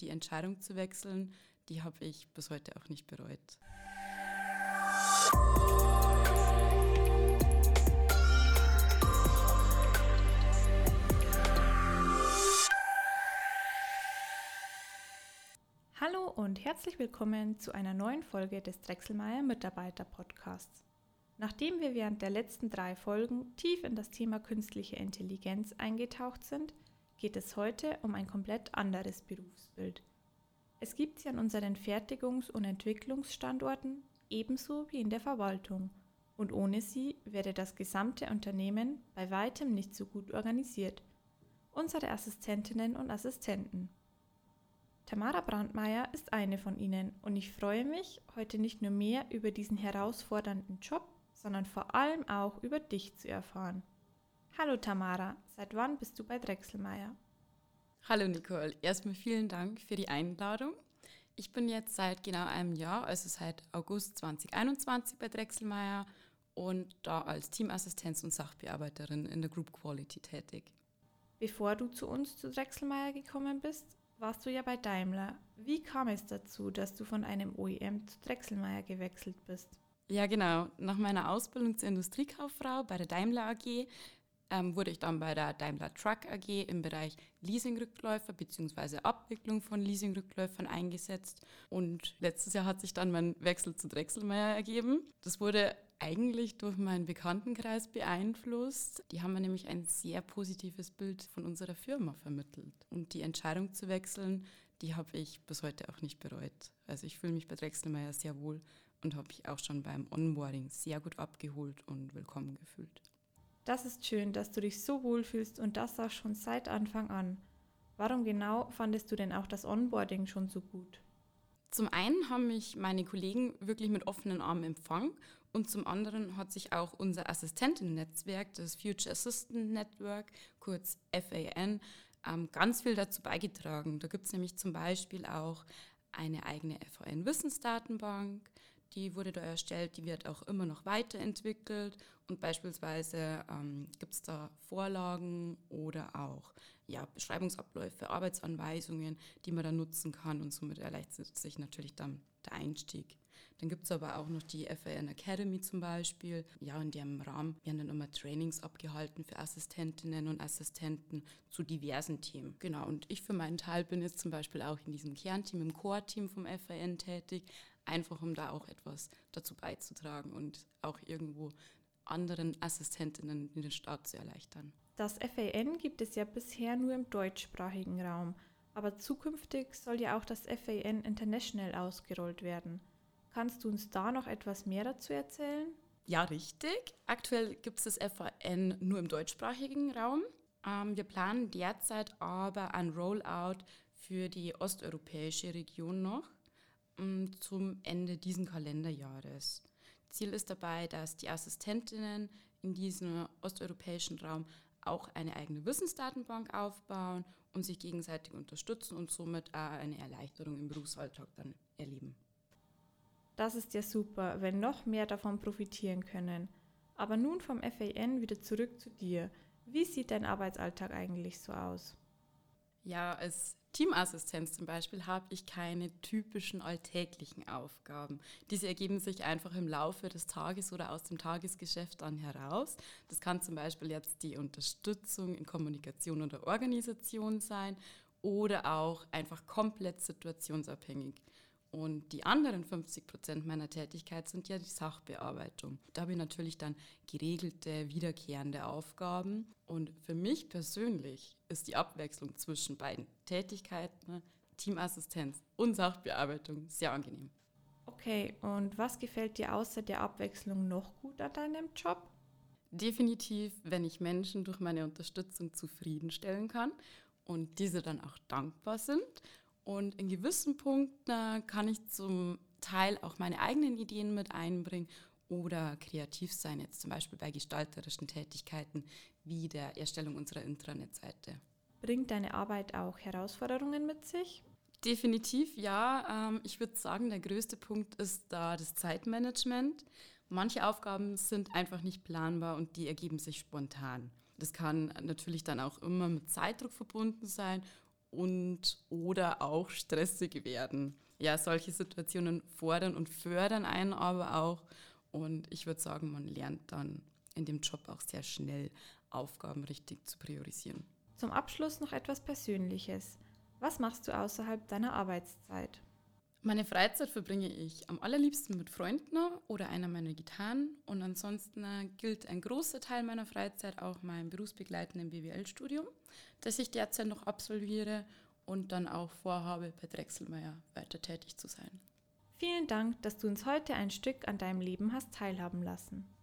Die Entscheidung zu wechseln, die habe ich bis heute auch nicht bereut. Hallo und herzlich willkommen zu einer neuen Folge des Drechselmeier Mitarbeiter Podcasts. Nachdem wir während der letzten drei Folgen tief in das Thema künstliche Intelligenz eingetaucht sind, geht es heute um ein komplett anderes Berufsbild. Es gibt sie an unseren Fertigungs- und Entwicklungsstandorten ebenso wie in der Verwaltung und ohne sie wäre das gesamte Unternehmen bei weitem nicht so gut organisiert. Unsere Assistentinnen und Assistenten. Tamara Brandmeier ist eine von ihnen und ich freue mich, heute nicht nur mehr über diesen herausfordernden Job, sondern vor allem auch über dich zu erfahren. Hallo Tamara, seit wann bist du bei Drechselmeier? Hallo Nicole, erstmal vielen Dank für die Einladung. Ich bin jetzt seit genau einem Jahr, also seit August 2021 bei Drechselmeier und da als Teamassistenz und Sachbearbeiterin in der Group Quality tätig. Bevor du zu uns zu Drechselmeier gekommen bist, warst du ja bei Daimler. Wie kam es dazu, dass du von einem OEM zu Drechselmeier gewechselt bist? Ja, genau. Nach meiner Ausbildung zur Industriekauffrau bei der Daimler AG ähm, wurde ich dann bei der Daimler Truck AG im Bereich Leasingrückläufer bzw. Abwicklung von Leasingrückläufern eingesetzt. Und letztes Jahr hat sich dann mein Wechsel zu Drechselmeier ergeben. Das wurde eigentlich durch meinen Bekanntenkreis beeinflusst. Die haben mir nämlich ein sehr positives Bild von unserer Firma vermittelt. Und die Entscheidung zu wechseln, die habe ich bis heute auch nicht bereut. Also ich fühle mich bei Drechselmeier sehr wohl und habe mich auch schon beim Onboarding sehr gut abgeholt und willkommen gefühlt. Das ist schön, dass du dich so wohl fühlst und das auch schon seit Anfang an. Warum genau fandest du denn auch das Onboarding schon so gut? Zum einen haben mich meine Kollegen wirklich mit offenen Armen empfangen und zum anderen hat sich auch unser Assistenten-Netzwerk, das Future Assistant Network, kurz FAN, ähm, ganz viel dazu beigetragen. Da gibt es nämlich zum Beispiel auch eine eigene FAN-Wissensdatenbank, die wurde da erstellt, die wird auch immer noch weiterentwickelt und beispielsweise ähm, gibt es da Vorlagen oder auch ja, Beschreibungsabläufe, Arbeitsanweisungen, die man da nutzen kann und somit erleichtert sich natürlich dann der Einstieg. Dann gibt es aber auch noch die FAN Academy zum Beispiel. Ja, in dem Rahmen werden dann immer Trainings abgehalten für Assistentinnen und Assistenten zu diversen Themen. Genau, und ich für meinen Teil bin jetzt zum Beispiel auch in diesem Kernteam, im Core-Team vom FAN tätig, einfach um da auch etwas dazu beizutragen und auch irgendwo anderen Assistentinnen in den Start zu erleichtern. Das FAN gibt es ja bisher nur im deutschsprachigen Raum, aber zukünftig soll ja auch das FAN International ausgerollt werden. Kannst du uns da noch etwas mehr dazu erzählen? Ja, richtig. Aktuell gibt es das FAN nur im deutschsprachigen Raum. Ähm, wir planen derzeit aber ein Rollout für die osteuropäische Region noch zum Ende dieses Kalenderjahres. Ziel ist dabei, dass die Assistentinnen in diesem osteuropäischen Raum auch eine eigene Wissensdatenbank aufbauen und sich gegenseitig unterstützen und somit auch eine Erleichterung im Berufsalltag dann erleben. Das ist ja super, wenn noch mehr davon profitieren können. Aber nun vom FAN wieder zurück zu dir. Wie sieht dein Arbeitsalltag eigentlich so aus? Ja, als Teamassistenz zum Beispiel habe ich keine typischen alltäglichen Aufgaben. Diese ergeben sich einfach im Laufe des Tages oder aus dem Tagesgeschäft dann heraus. Das kann zum Beispiel jetzt die Unterstützung in Kommunikation oder Organisation sein oder auch einfach komplett situationsabhängig. Und die anderen 50 Prozent meiner Tätigkeit sind ja die Sachbearbeitung. Da habe ich natürlich dann geregelte, wiederkehrende Aufgaben. Und für mich persönlich ist die Abwechslung zwischen beiden Tätigkeiten, ne, Teamassistenz und Sachbearbeitung, sehr angenehm. Okay, und was gefällt dir außer der Abwechslung noch gut an deinem Job? Definitiv, wenn ich Menschen durch meine Unterstützung zufriedenstellen kann und diese dann auch dankbar sind und in gewissen Punkten kann ich zum Teil auch meine eigenen Ideen mit einbringen oder kreativ sein, jetzt zum Beispiel bei gestalterischen Tätigkeiten wie der Erstellung unserer Intranet-Seite. Bringt deine Arbeit auch Herausforderungen mit sich? Definitiv ja. Ähm, ich würde sagen, der größte Punkt ist da das Zeitmanagement. Manche Aufgaben sind einfach nicht planbar und die ergeben sich spontan. Das kann natürlich dann auch immer mit Zeitdruck verbunden sein und oder auch stressig werden. Ja, solche Situationen fordern und fördern einen aber auch. Und ich würde sagen, man lernt dann in dem Job auch sehr schnell, Aufgaben richtig zu priorisieren. Zum Abschluss noch etwas Persönliches. Was machst du außerhalb deiner Arbeitszeit? Meine Freizeit verbringe ich am allerliebsten mit Freunden oder einer meiner Gitarren. Und ansonsten äh, gilt ein großer Teil meiner Freizeit auch mein berufsbegleitenden BWL-Studium, das ich derzeit noch absolviere und dann auch vorhabe, bei Drechselmeier weiter tätig zu sein. Vielen Dank, dass du uns heute ein Stück an deinem Leben hast teilhaben lassen.